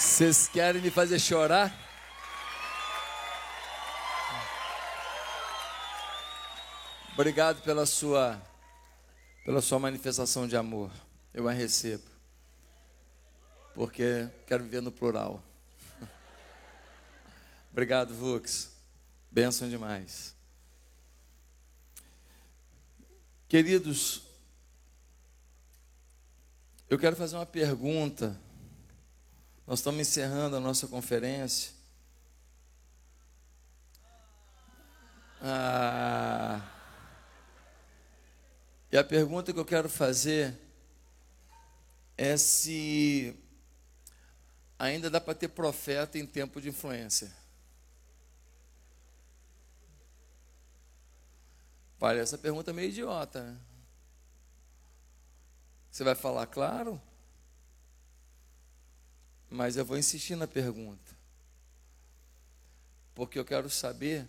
Vocês querem me fazer chorar? Obrigado pela sua pela sua manifestação de amor. Eu a recebo. Porque quero viver no plural. Obrigado, Vux. Benção demais. Queridos, eu quero fazer uma pergunta. Nós estamos encerrando a nossa conferência. Ah, e a pergunta que eu quero fazer é se ainda dá para ter profeta em tempo de influência. Parece essa pergunta meio idiota, né? Você vai falar, claro? Mas eu vou insistir na pergunta. Porque eu quero saber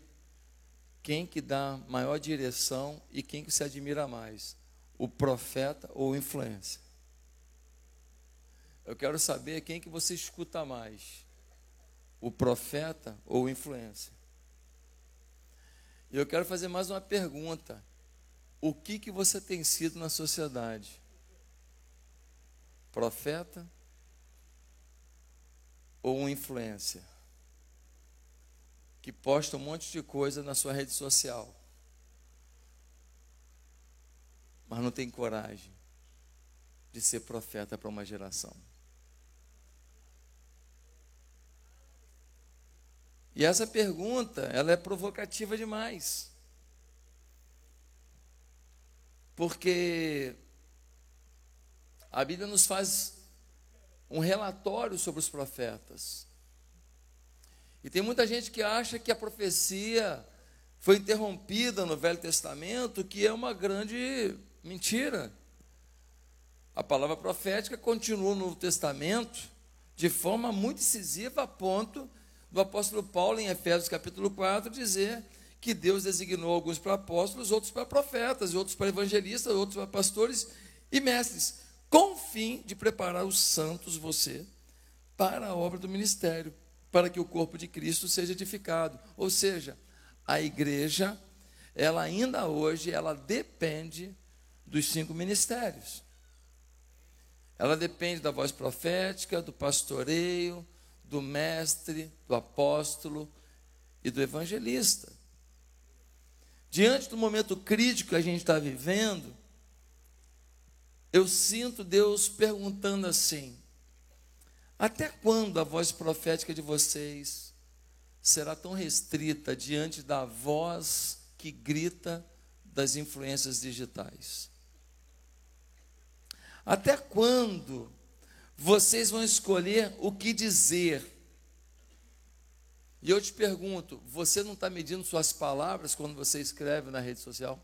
quem que dá maior direção e quem que se admira mais, o profeta ou o influência. Eu quero saber quem que você escuta mais, o profeta ou o influência. E eu quero fazer mais uma pergunta. O que que você tem sido na sociedade? profeta ou uma influência que posta um monte de coisa na sua rede social, mas não tem coragem de ser profeta para uma geração. E essa pergunta, ela é provocativa demais. Porque a Bíblia nos faz um relatório sobre os profetas. E tem muita gente que acha que a profecia foi interrompida no Velho Testamento, que é uma grande mentira. A palavra profética continua no Testamento de forma muito decisiva, a ponto do apóstolo Paulo, em Efésios capítulo 4, dizer que Deus designou alguns para apóstolos, outros para profetas, outros para evangelistas, outros para pastores e mestres com o fim de preparar os santos, você, para a obra do ministério, para que o corpo de Cristo seja edificado. Ou seja, a igreja, ela ainda hoje, ela depende dos cinco ministérios. Ela depende da voz profética, do pastoreio, do mestre, do apóstolo e do evangelista. Diante do momento crítico que a gente está vivendo, eu sinto Deus perguntando assim: até quando a voz profética de vocês será tão restrita diante da voz que grita das influências digitais? Até quando vocês vão escolher o que dizer? E eu te pergunto: você não está medindo suas palavras quando você escreve na rede social?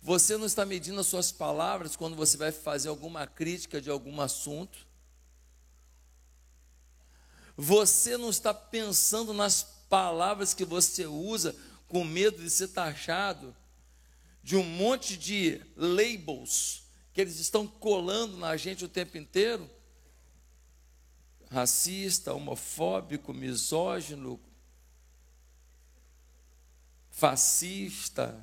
Você não está medindo as suas palavras quando você vai fazer alguma crítica de algum assunto. Você não está pensando nas palavras que você usa com medo de ser taxado de um monte de labels que eles estão colando na gente o tempo inteiro? Racista, homofóbico, misógino, fascista,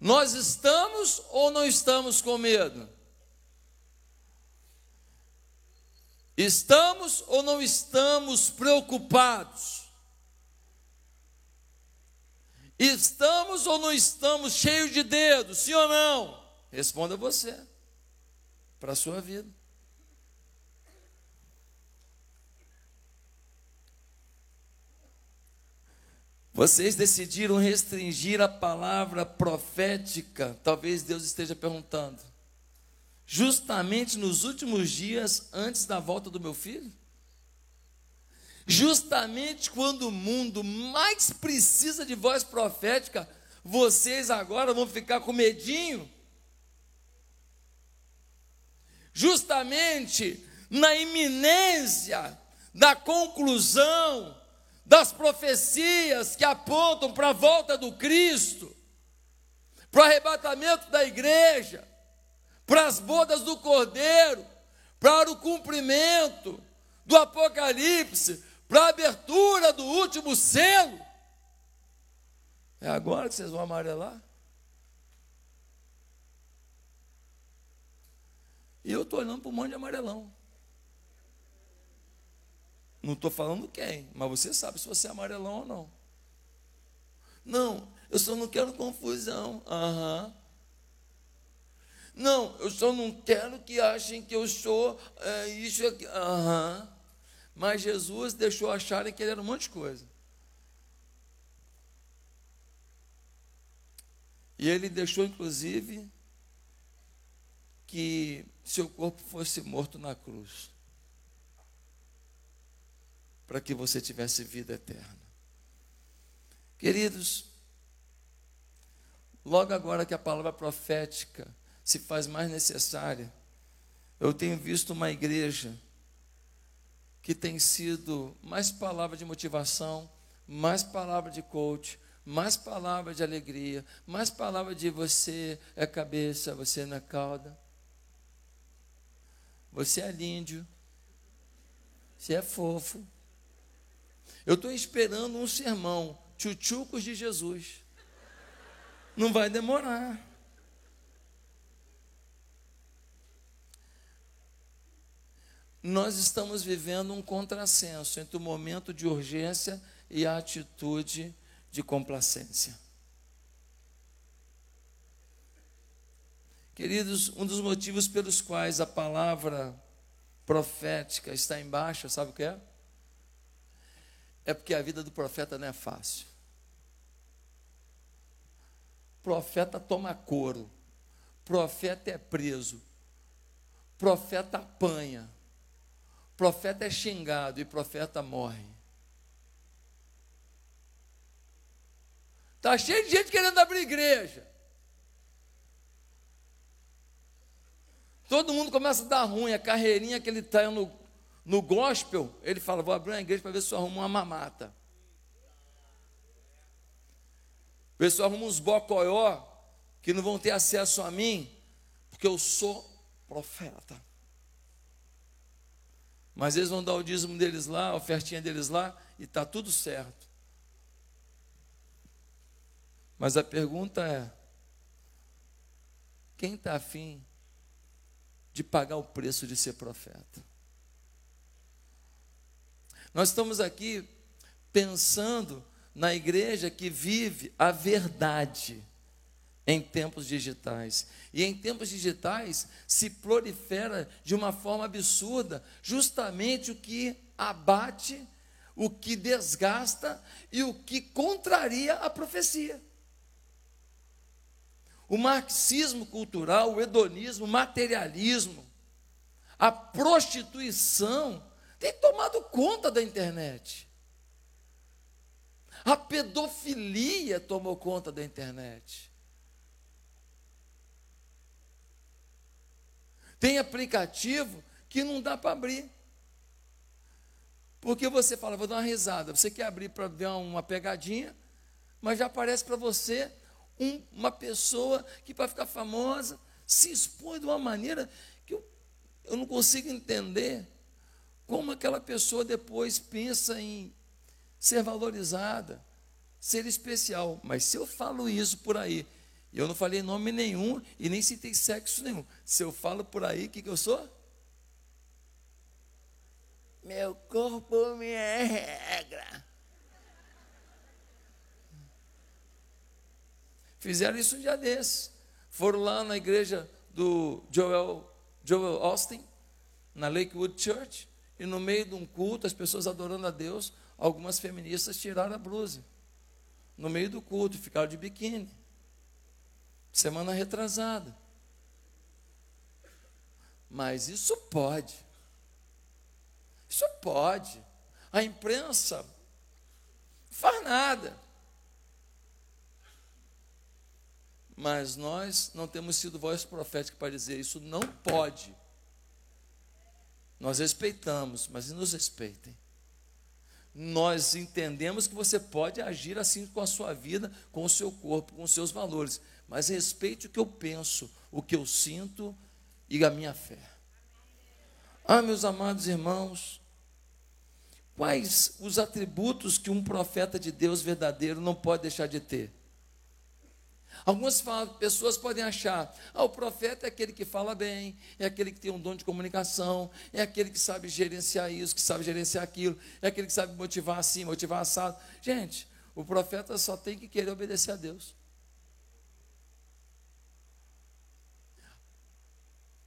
Nós estamos ou não estamos com medo? Estamos ou não estamos preocupados? Estamos ou não estamos cheios de dedos, sim ou não? Responda você, para a sua vida. Vocês decidiram restringir a palavra profética. Talvez Deus esteja perguntando. Justamente nos últimos dias antes da volta do meu filho? Justamente quando o mundo mais precisa de voz profética, vocês agora vão ficar com medinho? Justamente na iminência da conclusão das profecias que apontam para a volta do Cristo, para o arrebatamento da igreja, para as bodas do cordeiro, para o cumprimento do Apocalipse, para a abertura do último selo. É agora que vocês vão amarelar? E eu estou olhando para um monte de amarelão. Não estou falando quem, mas você sabe se você é amarelão ou não. Não, eu só não quero confusão. Aham. Não, eu só não quero que achem que eu sou é, isso aqui. Aham. Mas Jesus deixou acharem que ele era um monte de coisa. E ele deixou, inclusive, que seu corpo fosse morto na cruz para que você tivesse vida eterna. Queridos, logo agora que a palavra profética se faz mais necessária, eu tenho visto uma igreja que tem sido mais palavra de motivação, mais palavra de coach, mais palavra de alegria, mais palavra de você é cabeça, você não é cauda. Você é lindo, você é fofo, eu estou esperando um sermão, tchutchucos de Jesus. Não vai demorar. Nós estamos vivendo um contrassenso entre o momento de urgência e a atitude de complacência. Queridos, um dos motivos pelos quais a palavra profética está embaixo, sabe o que é? É porque a vida do profeta não é fácil. Profeta toma couro, profeta é preso, profeta apanha, profeta é xingado e profeta morre. Está cheio de gente querendo abrir igreja. Todo mundo começa a dar ruim, a carreirinha que ele está no, no gospel, ele fala: Vou abrir uma igreja para ver se eu arrumo uma mamata. Ver se eu arrumo uns bocoió que não vão ter acesso a mim, porque eu sou profeta. Mas eles vão dar o dízimo deles lá, a ofertinha deles lá, e está tudo certo. Mas a pergunta é: quem está afim de pagar o preço de ser profeta? Nós estamos aqui pensando na igreja que vive a verdade em tempos digitais. E em tempos digitais se prolifera de uma forma absurda justamente o que abate, o que desgasta e o que contraria a profecia. O marxismo cultural, o hedonismo, o materialismo, a prostituição tem tomado conta da internet. A pedofilia tomou conta da internet. Tem aplicativo que não dá para abrir. Porque você fala, vou dar uma risada. Você quer abrir para ver uma pegadinha, mas já aparece para você um, uma pessoa que, para ficar famosa, se expõe de uma maneira que eu, eu não consigo entender. Como aquela pessoa depois pensa em ser valorizada, ser especial. Mas se eu falo isso por aí, eu não falei nome nenhum e nem citei sexo nenhum. Se eu falo por aí, o que, que eu sou? Meu corpo, minha regra. Fizeram isso um dia desses. Foram lá na igreja do Joel, Joel Austin, na Lakewood Church, e no meio de um culto, as pessoas adorando a Deus, algumas feministas tiraram a blusa. No meio do culto, ficaram de biquíni. Semana retrasada. Mas isso pode. Isso pode. A imprensa faz nada. Mas nós não temos sido voz profética para dizer isso não pode. Nós respeitamos, mas nos respeitem. nós entendemos que você pode agir assim com a sua vida, com o seu corpo, com os seus valores, mas respeite o que eu penso, o que eu sinto e a minha fé. Ah, meus amados irmãos, quais os atributos que um profeta de Deus verdadeiro não pode deixar de ter? Algumas pessoas podem achar, ah, o profeta é aquele que fala bem, é aquele que tem um dom de comunicação, é aquele que sabe gerenciar isso, que sabe gerenciar aquilo, é aquele que sabe motivar assim, motivar assado. Gente, o profeta só tem que querer obedecer a Deus.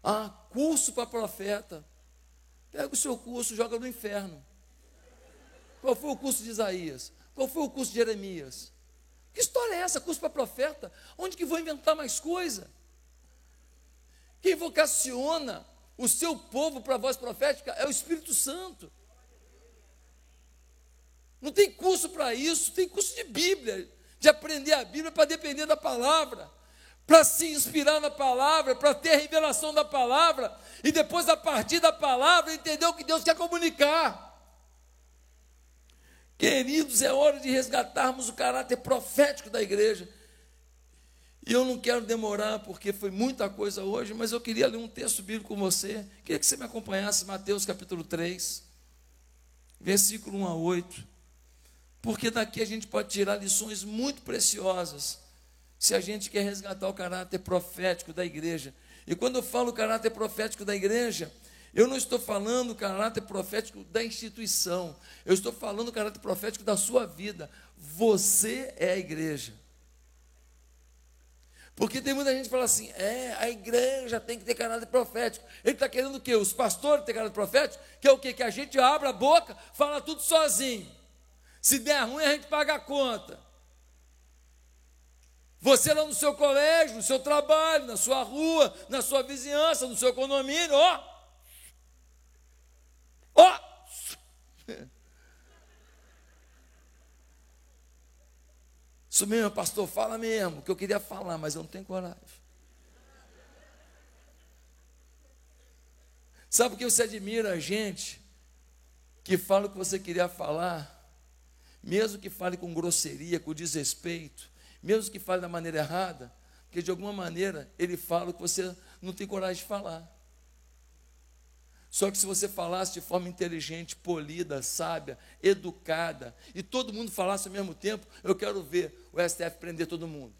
Ah, curso para profeta. Pega o seu curso, joga no inferno. Qual foi o curso de Isaías? Qual foi o curso de Jeremias? Que história é essa? Curso para profeta? Onde que vou inventar mais coisa? Quem vocaciona o seu povo para a voz profética é o Espírito Santo. Não tem curso para isso, tem curso de Bíblia, de aprender a Bíblia para depender da palavra, para se inspirar na palavra, para ter a revelação da palavra, e depois, a partir da palavra, entender o que Deus quer comunicar. Queridos, é hora de resgatarmos o caráter profético da igreja. E eu não quero demorar, porque foi muita coisa hoje, mas eu queria ler um texto bíblico com você. Queria que você me acompanhasse, Mateus capítulo 3, versículo 1 a 8. Porque daqui a gente pode tirar lições muito preciosas, se a gente quer resgatar o caráter profético da igreja. E quando eu falo caráter profético da igreja, eu não estou falando o caráter profético da instituição, eu estou falando o caráter profético da sua vida. Você é a igreja. Porque tem muita gente que fala assim: é, a igreja tem que ter caráter profético. Ele está querendo o quê? Os pastores ter caráter profético? Que é o quê? Que a gente abra a boca, fala tudo sozinho. Se der ruim, a gente paga a conta. Você lá no seu colégio, no seu trabalho, na sua rua, na sua vizinhança, no seu condomínio, ó. Ó! Oh! Isso mesmo, pastor, fala mesmo, que eu queria falar, mas eu não tenho coragem. Sabe por que você admira a gente que fala o que você queria falar, mesmo que fale com grosseria, com desrespeito, mesmo que fale da maneira errada, porque de alguma maneira ele fala o que você não tem coragem de falar. Só que se você falasse de forma inteligente, polida, sábia, educada, e todo mundo falasse ao mesmo tempo, eu quero ver o STF prender todo mundo.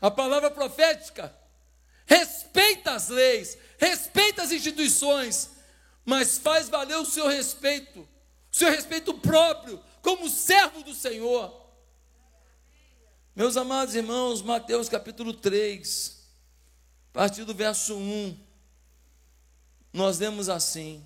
A palavra profética respeita as leis, respeita as instituições, mas faz valer o seu respeito seu respeito próprio, como servo do Senhor. Meus amados irmãos, Mateus capítulo 3, a partir do verso 1, nós lemos assim: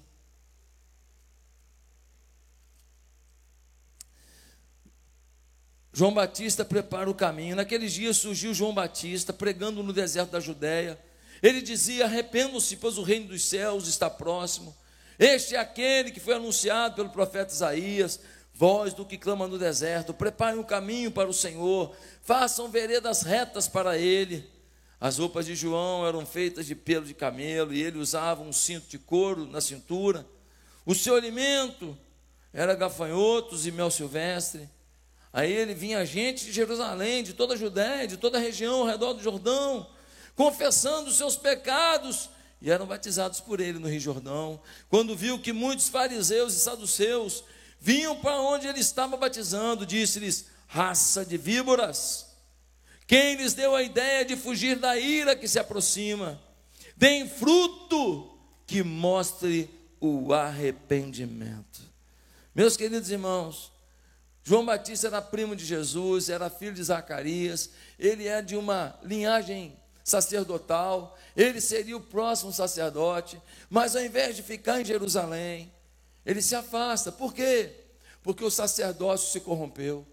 João Batista prepara o caminho. Naqueles dias surgiu João Batista pregando no deserto da Judéia. Ele dizia: Arrependam-se, pois o reino dos céus está próximo. Este é aquele que foi anunciado pelo profeta Isaías, voz do que clama no deserto: preparem um caminho para o Senhor, façam veredas retas para ele. As roupas de João eram feitas de pelo de camelo e ele usava um cinto de couro na cintura. O seu alimento era gafanhotos e mel silvestre. Aí ele vinha gente de Jerusalém, de toda a Judéia, de toda a região ao redor do Jordão, confessando os seus pecados e eram batizados por ele no Rio Jordão. Quando viu que muitos fariseus e saduceus vinham para onde ele estava batizando, disse-lhes: raça de víboras, quem lhes deu a ideia de fugir da ira que se aproxima? Deem fruto que mostre o arrependimento. Meus queridos irmãos, João Batista era primo de Jesus, era filho de Zacarias, ele é de uma linhagem sacerdotal, ele seria o próximo sacerdote, mas ao invés de ficar em Jerusalém, ele se afasta. Por quê? Porque o sacerdócio se corrompeu,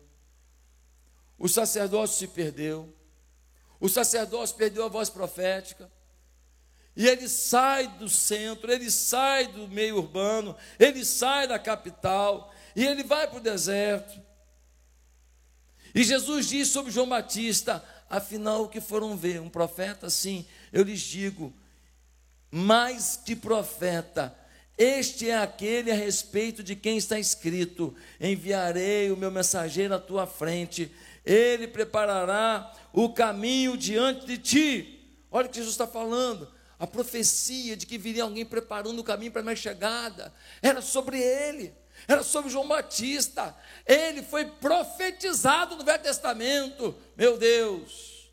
o sacerdócio se perdeu, o sacerdócio perdeu a voz profética, e ele sai do centro, ele sai do meio urbano, ele sai da capital, e ele vai para o deserto. E Jesus diz sobre João Batista: afinal, o que foram ver? Um profeta? Sim, eu lhes digo, mais que profeta, este é aquele a respeito de quem está escrito: enviarei o meu mensageiro à tua frente, ele preparará o caminho diante de ti. Olha o que Jesus está falando. A profecia de que viria alguém preparando o caminho para a minha chegada era sobre ele, era sobre João Batista. Ele foi profetizado no Velho Testamento, meu Deus.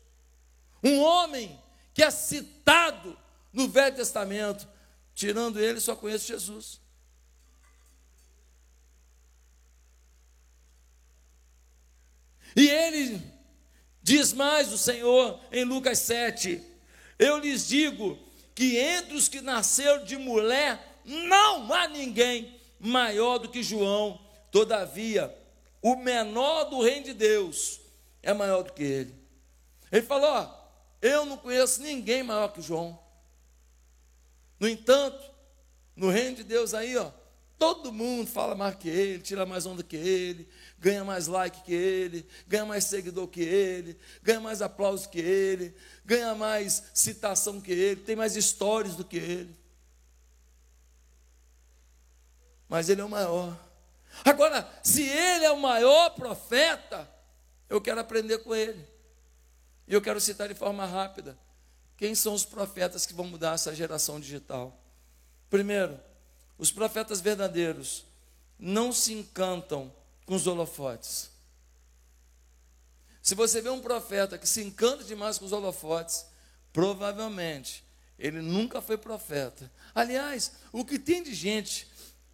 Um homem que é citado no Velho Testamento, tirando ele, só conheço Jesus. E ele diz mais o Senhor em Lucas 7: Eu lhes digo que entre os que nasceram de mulher não há ninguém maior do que João. Todavia, o menor do reino de Deus é maior do que ele. Ele falou: ó, Eu não conheço ninguém maior que João. No entanto, no reino de Deus aí, ó, todo mundo fala mais que ele, tira mais onda que ele, ganha mais like que ele, ganha mais seguidor que ele, ganha mais aplauso que ele, ganha mais citação que ele, tem mais histórias do que ele. Mas ele é o maior. Agora, se ele é o maior profeta, eu quero aprender com ele. E eu quero citar de forma rápida. Quem são os profetas que vão mudar essa geração digital? Primeiro, os profetas verdadeiros não se encantam com os holofotes. Se você vê um profeta que se encanta demais com os holofotes, provavelmente ele nunca foi profeta. Aliás, o que tem de gente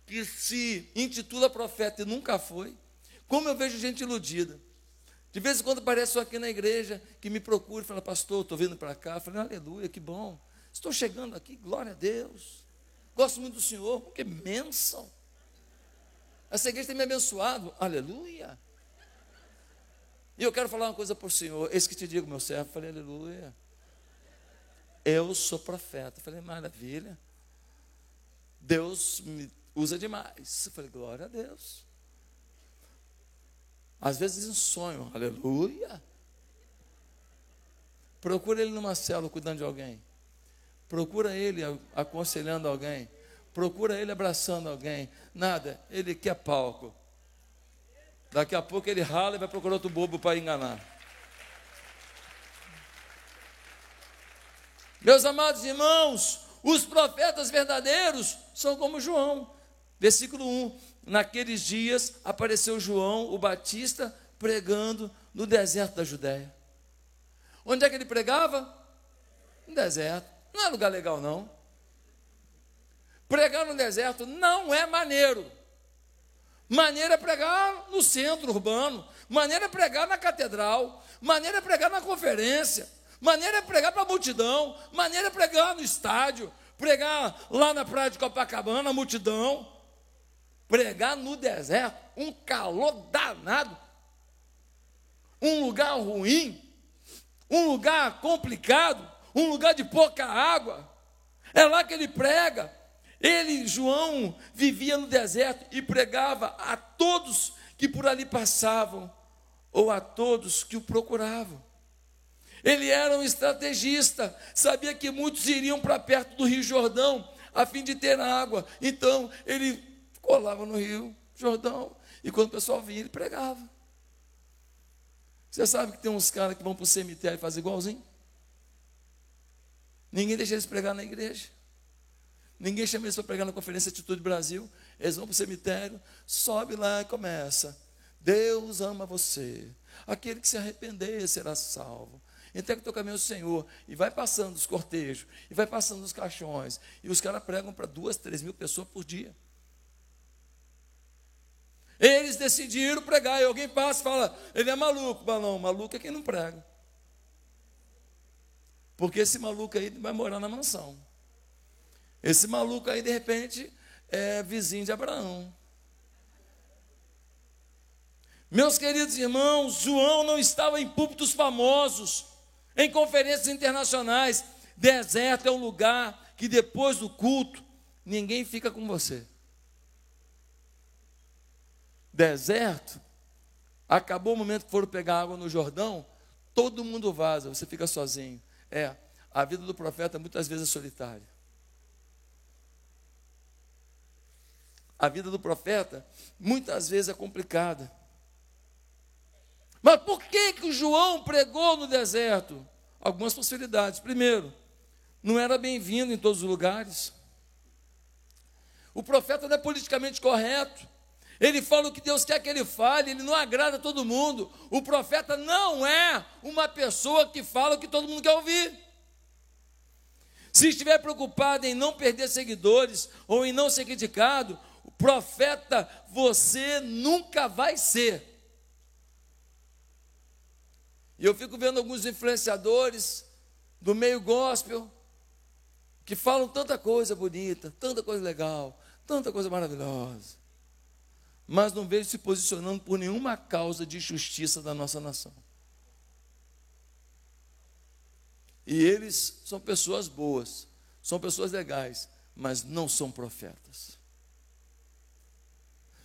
que se intitula profeta e nunca foi, como eu vejo gente iludida. De vez em quando aparece aqui na igreja que me procura e fala, pastor, estou vindo para cá. Eu falei, aleluia, que bom. Estou chegando aqui, glória a Deus. Gosto muito do Senhor, que bênção. Essa igreja tem me abençoado. Aleluia. E eu quero falar uma coisa para o Senhor. Esse que te digo, meu servo. falei, aleluia. Eu sou profeta. falei, maravilha. Deus me usa demais. falei, glória a Deus. Às vezes em sonho, aleluia. Procura ele numa célula cuidando de alguém. Procura ele aconselhando alguém. Procura ele abraçando alguém. Nada, ele quer palco. Daqui a pouco ele rala e vai procurar outro bobo para enganar. Meus amados irmãos, os profetas verdadeiros são como João. Versículo 1: Naqueles dias apareceu João, o Batista, pregando no deserto da Judéia. Onde é que ele pregava? No deserto. Não é lugar legal, não. Pregar no deserto não é maneiro. Maneira é pregar no centro urbano, maneira é pregar na catedral, maneira é pregar na conferência, maneira é pregar para a multidão, maneira é pregar no estádio, pregar lá na praia de Copacabana, a multidão. Pregar no deserto, um calor danado, um lugar ruim, um lugar complicado, um lugar de pouca água. É lá que ele prega. Ele, João, vivia no deserto e pregava a todos que por ali passavam, ou a todos que o procuravam. Ele era um estrategista, sabia que muitos iriam para perto do Rio Jordão a fim de ter água. Então, ele colava no Rio Jordão e quando o pessoal vinha, ele pregava. Você sabe que tem uns caras que vão para o cemitério e fazem igualzinho? Ninguém deixa eles pregar na igreja. Ninguém chama eles para pregar na Conferência Atitude Brasil. Eles vão para o cemitério, sobe lá e começa. Deus ama você. Aquele que se arrepender será salvo. Entrega o teu caminho ao Senhor. E vai passando os cortejos. E vai passando os caixões. E os caras pregam para duas, três mil pessoas por dia. Eles decidiram pregar. E alguém passa e fala: ele é maluco. Mas não, maluco é quem não prega. Porque esse maluco aí vai morar na mansão. Esse maluco aí, de repente, é vizinho de Abraão. Meus queridos irmãos, João não estava em púlpitos famosos, em conferências internacionais. Deserto é um lugar que depois do culto, ninguém fica com você. Deserto Acabou o momento que foram pegar água no Jordão, todo mundo vaza, você fica sozinho. É, a vida do profeta muitas vezes é solitária. A vida do profeta muitas vezes é complicada. Mas por que, que o João pregou no deserto? Algumas possibilidades. Primeiro, não era bem-vindo em todos os lugares. O profeta não é politicamente correto. Ele fala o que Deus quer que ele fale, ele não agrada todo mundo. O profeta não é uma pessoa que fala o que todo mundo quer ouvir. Se estiver preocupado em não perder seguidores ou em não ser criticado, o profeta você nunca vai ser. E eu fico vendo alguns influenciadores do meio gospel que falam tanta coisa bonita, tanta coisa legal, tanta coisa maravilhosa mas não vejo se posicionando por nenhuma causa de justiça da nossa nação. E eles são pessoas boas, são pessoas legais, mas não são profetas.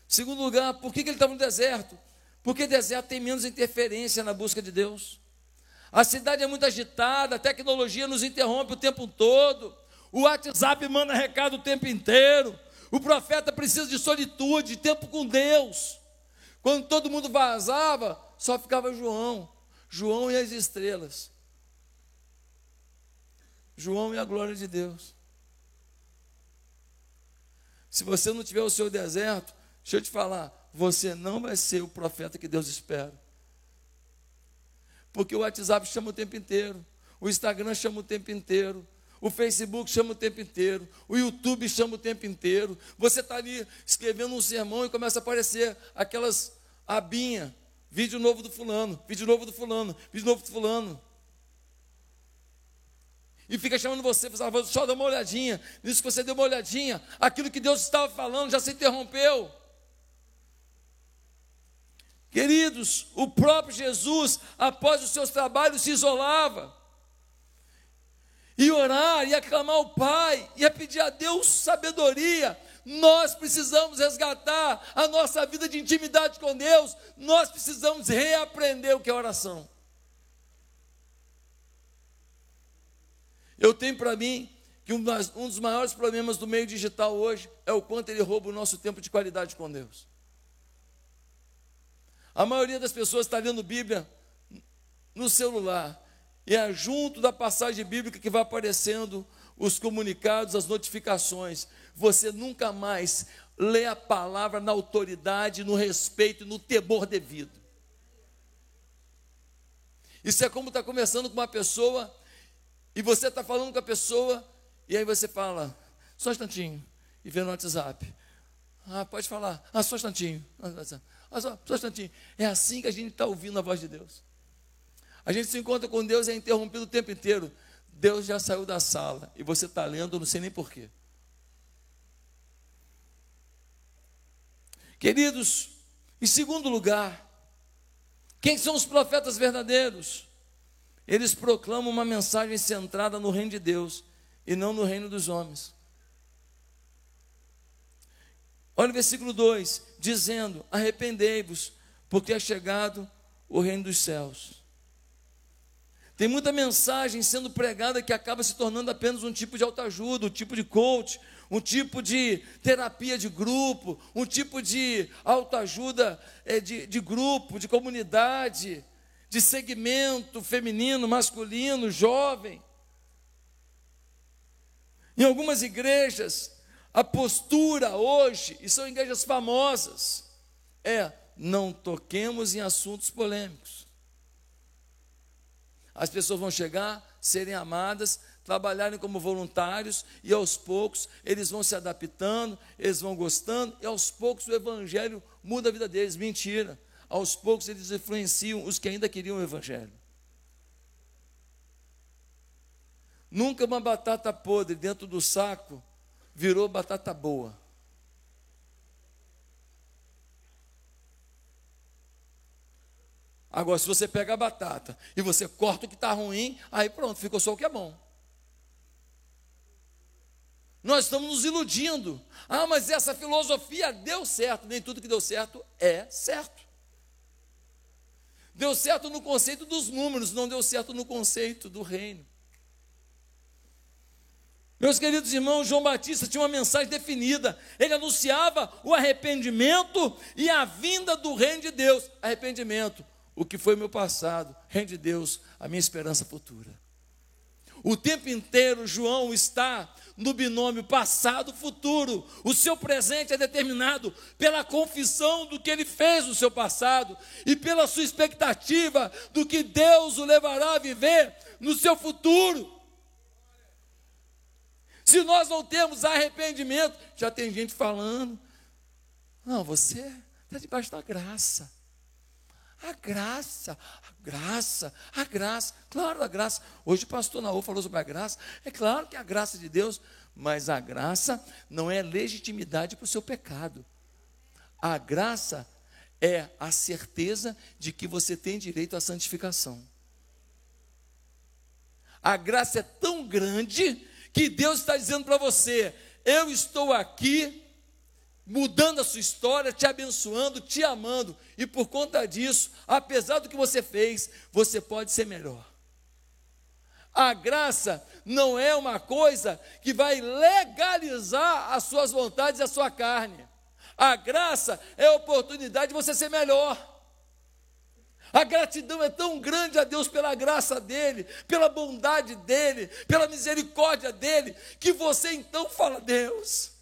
Segundo lugar, por que ele estava no deserto? Porque deserto tem menos interferência na busca de Deus. A cidade é muito agitada, a tecnologia nos interrompe o tempo todo, o WhatsApp manda recado o tempo inteiro, o profeta precisa de solitude, de tempo com Deus. Quando todo mundo vazava, só ficava João. João e as estrelas. João e a glória de Deus. Se você não tiver o seu deserto, deixa eu te falar, você não vai ser o profeta que Deus espera. Porque o WhatsApp chama o tempo inteiro, o Instagram chama o tempo inteiro, o Facebook chama o tempo inteiro, o YouTube chama o tempo inteiro. Você está ali escrevendo um sermão e começa a aparecer aquelas abinhas, vídeo novo do fulano, vídeo novo do fulano, vídeo novo do fulano. E fica chamando você, você fala, só dá uma olhadinha. Nisso que você deu uma olhadinha, aquilo que Deus estava falando já se interrompeu. Queridos, o próprio Jesus, após os seus trabalhos, se isolava e orar, e aclamar o Pai, e a pedir a Deus sabedoria. Nós precisamos resgatar a nossa vida de intimidade com Deus, nós precisamos reaprender o que é oração. Eu tenho para mim que um dos maiores problemas do meio digital hoje é o quanto ele rouba o nosso tempo de qualidade com Deus. A maioria das pessoas está lendo Bíblia no celular, e é junto da passagem bíblica que vai aparecendo os comunicados, as notificações. Você nunca mais lê a palavra na autoridade, no respeito e no temor devido. Isso é como estar tá conversando com uma pessoa e você está falando com a pessoa e aí você fala, só um instantinho, e vê no WhatsApp. Ah, pode falar. Ah, só um instantinho. Ah, só, só um instantinho. É assim que a gente está ouvindo a voz de Deus. A gente se encontra com Deus e é interrompido o tempo inteiro. Deus já saiu da sala e você está lendo, não sei nem porquê. Queridos, em segundo lugar, quem são os profetas verdadeiros? Eles proclamam uma mensagem centrada no reino de Deus e não no reino dos homens. Olha o versículo 2: dizendo: Arrependei-vos, porque é chegado o reino dos céus. Tem muita mensagem sendo pregada que acaba se tornando apenas um tipo de autoajuda, um tipo de coach, um tipo de terapia de grupo, um tipo de autoajuda é, de, de grupo, de comunidade, de segmento feminino, masculino, jovem. Em algumas igrejas, a postura hoje, e são igrejas famosas, é não toquemos em assuntos polêmicos. As pessoas vão chegar, serem amadas, trabalharem como voluntários e aos poucos eles vão se adaptando, eles vão gostando e aos poucos o evangelho muda a vida deles. Mentira. Aos poucos eles influenciam os que ainda queriam o evangelho. Nunca uma batata podre dentro do saco virou batata boa. Agora, se você pega a batata e você corta o que está ruim, aí pronto, ficou só o que é bom. Nós estamos nos iludindo. Ah, mas essa filosofia deu certo. Nem tudo que deu certo é certo. Deu certo no conceito dos números, não deu certo no conceito do reino. Meus queridos irmãos, João Batista tinha uma mensagem definida. Ele anunciava o arrependimento e a vinda do reino de Deus. Arrependimento, o que foi meu passado, reino de Deus, a minha esperança futura. O tempo inteiro João está no binômio passado-futuro. O seu presente é determinado pela confissão do que ele fez no seu passado e pela sua expectativa do que Deus o levará a viver no seu futuro. Se nós não temos arrependimento, já tem gente falando, não, você está debaixo da graça. A graça, a graça, a graça, claro, a graça. Hoje o pastor Naô falou sobre a graça. É claro que é a graça de Deus, mas a graça não é legitimidade para o seu pecado. A graça é a certeza de que você tem direito à santificação. A graça é tão grande que Deus está dizendo para você: eu estou aqui, mudando a sua história, te abençoando, te amando, e por conta disso, apesar do que você fez, você pode ser melhor. A graça não é uma coisa que vai legalizar as suas vontades e a sua carne. A graça é a oportunidade de você ser melhor. A gratidão é tão grande a Deus pela graça dele, pela bondade dele, pela misericórdia dele, que você então fala: Deus,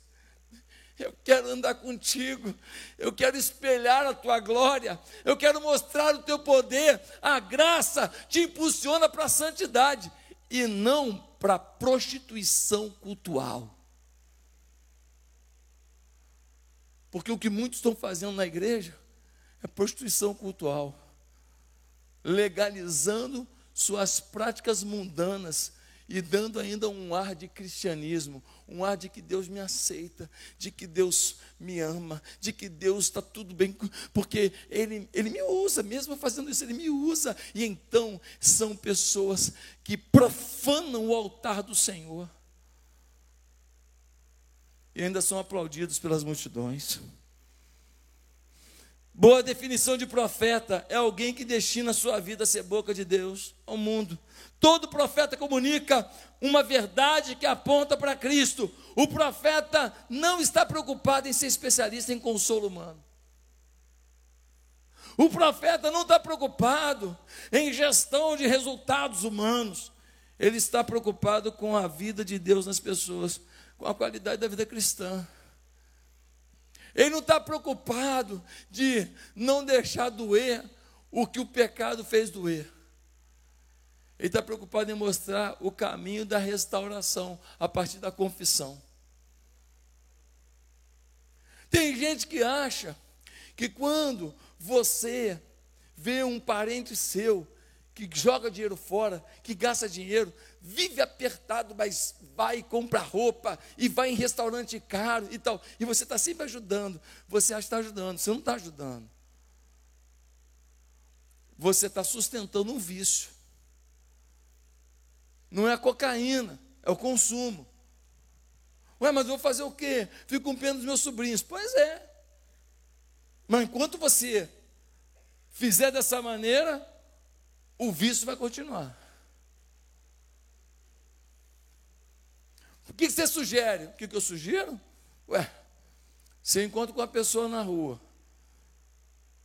eu quero andar contigo, eu quero espelhar a tua glória, eu quero mostrar o teu poder. A graça te impulsiona para a santidade e não para a prostituição cultural. Porque o que muitos estão fazendo na igreja é prostituição cultural legalizando suas práticas mundanas e dando ainda um ar de cristianismo, um ar de que Deus me aceita, de que Deus me ama, de que Deus está tudo bem, porque ele, ele me usa, mesmo fazendo isso, Ele me usa. E então são pessoas que profanam o altar do Senhor e ainda são aplaudidos pelas multidões. Boa definição de profeta é alguém que destina a sua vida a ser boca de Deus ao mundo. Todo profeta comunica uma verdade que aponta para Cristo. O profeta não está preocupado em ser especialista em consolo humano. O profeta não está preocupado em gestão de resultados humanos. Ele está preocupado com a vida de Deus nas pessoas, com a qualidade da vida cristã. Ele não está preocupado de não deixar doer o que o pecado fez doer. Ele está preocupado em mostrar o caminho da restauração a partir da confissão. Tem gente que acha que quando você vê um parente seu que joga dinheiro fora, que gasta dinheiro, vive apertado, mas vai e compra roupa, e vai em restaurante caro e tal, e você está sempre ajudando. Você acha que está ajudando, você não está ajudando. Você está sustentando um vício. Não é a cocaína, é o consumo. Ué, mas vou fazer o quê? Fico com pena dos meus sobrinhos. Pois é. Mas enquanto você fizer dessa maneira, o vício vai continuar. Que você sugere? O que eu sugiro? Ué, você encontra com uma pessoa na rua,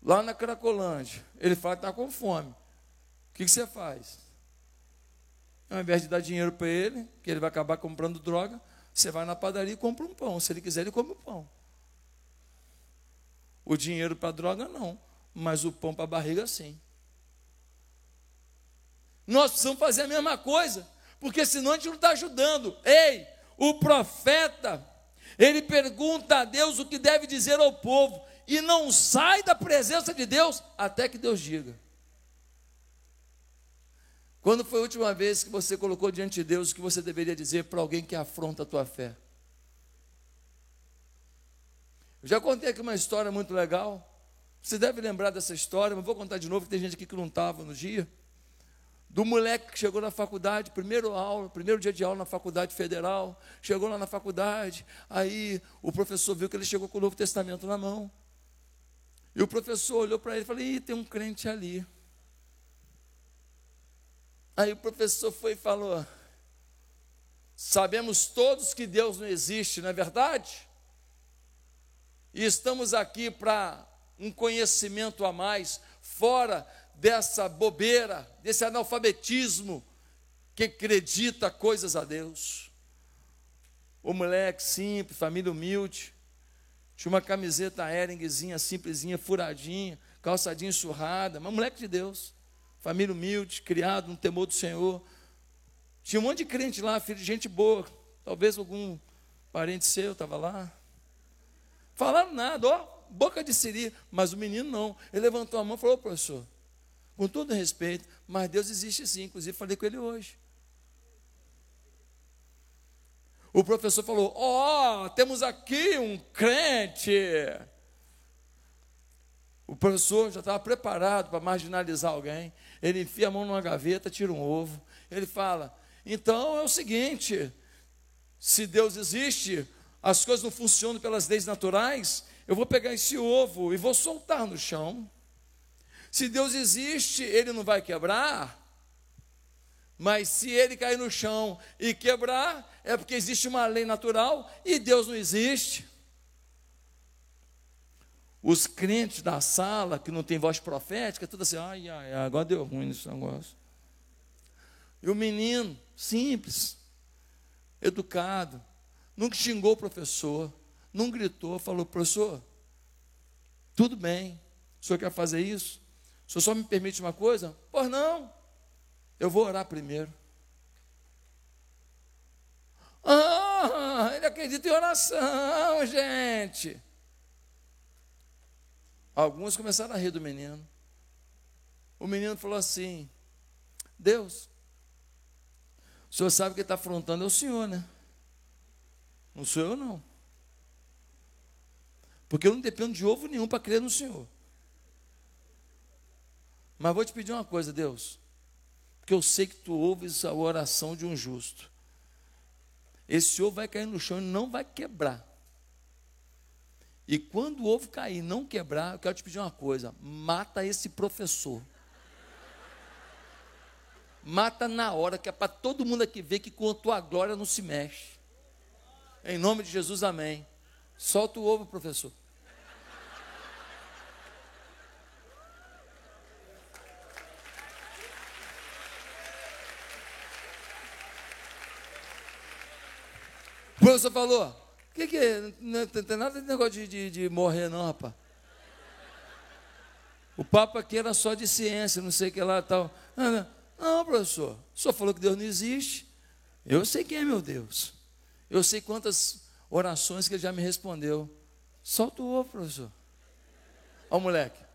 lá na Cracolândia, ele fala que está com fome. O que você faz? Ao invés de dar dinheiro para ele, que ele vai acabar comprando droga, você vai na padaria e compra um pão. Se ele quiser, ele come o pão. O dinheiro para droga, não. Mas o pão para a barriga, sim. Nós precisamos fazer a mesma coisa, porque senão a gente não está ajudando. Ei, o profeta, ele pergunta a Deus o que deve dizer ao povo, e não sai da presença de Deus até que Deus diga. Quando foi a última vez que você colocou diante de Deus o que você deveria dizer para alguém que afronta a tua fé? Eu já contei aqui uma história muito legal. Você deve lembrar dessa história, mas vou contar de novo, que tem gente aqui que não estava no dia do moleque que chegou na faculdade, primeiro aula, primeiro dia de aula na faculdade federal, chegou lá na faculdade, aí o professor viu que ele chegou com o Novo Testamento na mão. E o professor olhou para ele e falou: Ih, tem um crente ali. Aí o professor foi e falou: Sabemos todos que Deus não existe, não é verdade? E estamos aqui para um conhecimento a mais, fora dessa bobeira, desse analfabetismo que acredita coisas a Deus. O moleque simples, família humilde, tinha uma camiseta Eringzinha, simplesinha, furadinha, calçadinha surrada, mas moleque de Deus, família humilde, criado no temor do Senhor. Tinha um monte de crente lá, filho de gente boa, talvez algum parente seu estava lá. Falaram nada, ó, boca de siri, mas o menino não. Ele levantou a mão e falou, professor, com todo respeito, mas Deus existe sim, inclusive falei com ele hoje. O professor falou: Ó, oh, temos aqui um crente. O professor já estava preparado para marginalizar alguém. Ele enfia a mão numa gaveta, tira um ovo. Ele fala: Então é o seguinte: se Deus existe, as coisas não funcionam pelas leis naturais, eu vou pegar esse ovo e vou soltar no chão. Se Deus existe, ele não vai quebrar. Mas se ele cair no chão e quebrar, é porque existe uma lei natural e Deus não existe. Os crentes da sala, que não tem voz profética, tudo assim, ai, ai, agora deu ruim nesse negócio. E o menino, simples, educado, nunca xingou o professor, não gritou, falou, professor, tudo bem, o senhor quer fazer isso? O senhor só me permite uma coisa? Pois não. Eu vou orar primeiro. Ah, ele acredita em oração, gente. Alguns começaram a rir do menino. O menino falou assim: Deus, o senhor sabe que está afrontando é o senhor, né? Não sou eu, não. Porque eu não dependo de ovo nenhum para crer no senhor. Mas vou te pedir uma coisa, Deus porque eu sei que tu ouves a oração de um justo. Esse ovo vai cair no chão e não vai quebrar. E quando o ovo cair e não quebrar, eu quero te pedir uma coisa: mata esse professor. Mata na hora, que é para todo mundo aqui ver que com a tua glória não se mexe. Em nome de Jesus, amém. Solta o ovo, professor. O professor falou: o que, que é? Não tem nada de negócio de, de, de morrer, não, rapaz. O papo aqui era só de ciência, não sei o que lá tal. Não, não, professor, o senhor falou que Deus não existe. Eu sei quem é meu Deus. Eu sei quantas orações que ele já me respondeu. Solta o ovo, professor. O moleque. É, né?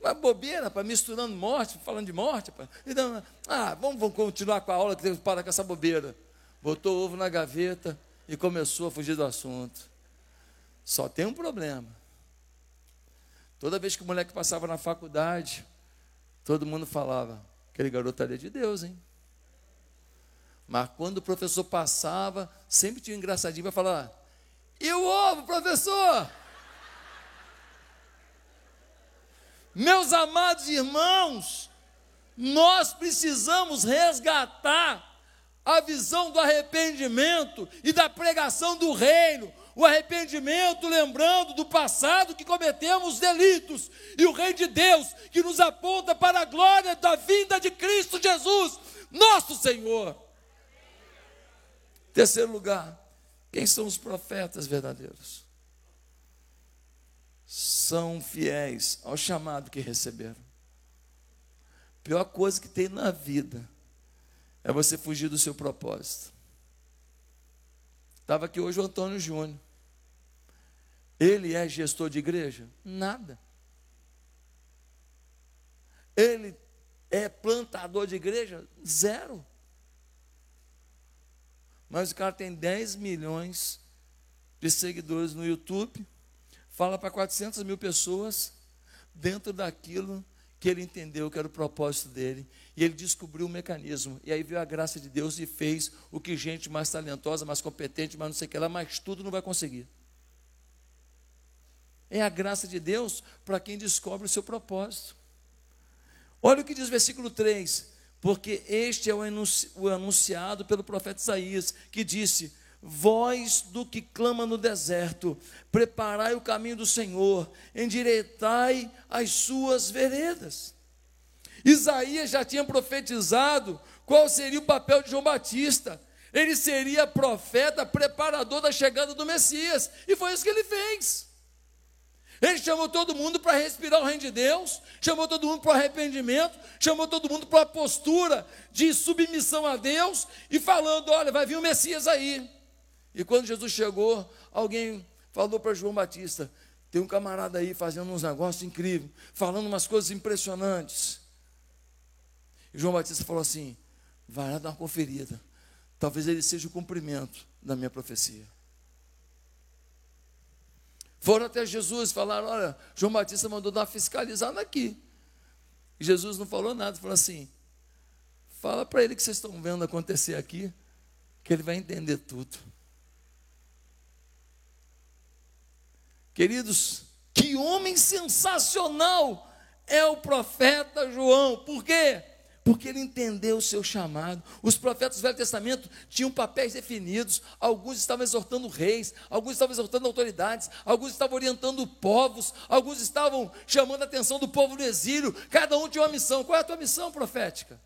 Uma bobeira, para misturando morte, falando de morte. Então, ah, vamos, vamos continuar com a aula que temos que parar com essa bobeira. Botou o ovo na gaveta e começou a fugir do assunto. Só tem um problema. Toda vez que o moleque passava na faculdade, todo mundo falava: aquele garoto ali é de Deus, hein? Mas quando o professor passava, sempre tinha um engraçadinho para falar: e o ovo, professor? Meus amados irmãos, nós precisamos resgatar a visão do arrependimento e da pregação do reino. O arrependimento, lembrando do passado que cometemos delitos, e o Rei de Deus que nos aponta para a glória da vinda de Cristo Jesus, nosso Senhor. Terceiro lugar, quem são os profetas verdadeiros? São fiéis ao chamado que receberam. Pior coisa que tem na vida é você fugir do seu propósito. Estava aqui hoje o Antônio Júnior. Ele é gestor de igreja? Nada. Ele é plantador de igreja? Zero. Mas o cara tem 10 milhões de seguidores no YouTube fala para 400 mil pessoas dentro daquilo que ele entendeu que era o propósito dele. E ele descobriu o mecanismo. E aí veio a graça de Deus e fez o que gente mais talentosa, mais competente, mais não sei o que lá, mas tudo não vai conseguir. É a graça de Deus para quem descobre o seu propósito. Olha o que diz o versículo 3: Porque este é o anunciado pelo profeta Isaías, que disse: Voz do que clama no deserto, preparai o caminho do Senhor, endireitai as suas veredas. Isaías já tinha profetizado qual seria o papel de João Batista. Ele seria profeta, preparador da chegada do Messias, e foi isso que ele fez. Ele chamou todo mundo para respirar o reino de Deus, chamou todo mundo para o arrependimento, chamou todo mundo para a postura de submissão a Deus e falando: olha, vai vir o Messias aí. E quando Jesus chegou, alguém falou para João Batista: tem um camarada aí fazendo uns negócios incríveis, falando umas coisas impressionantes. E João Batista falou assim: vai lá dar uma conferida. Talvez ele seja o cumprimento da minha profecia. Foram até Jesus e falaram: Olha, João Batista mandou dar uma fiscalizada aqui. E Jesus não falou nada, falou assim: Fala para ele que vocês estão vendo acontecer aqui, que ele vai entender tudo. Queridos, que homem sensacional é o profeta João. Por quê? porque ele entendeu o seu chamado. Os profetas do Velho Testamento tinham papéis definidos, alguns estavam exortando reis, alguns estavam exortando autoridades, alguns estavam orientando povos, alguns estavam chamando a atenção do povo no exílio, cada um tinha uma missão. Qual é a tua missão profética?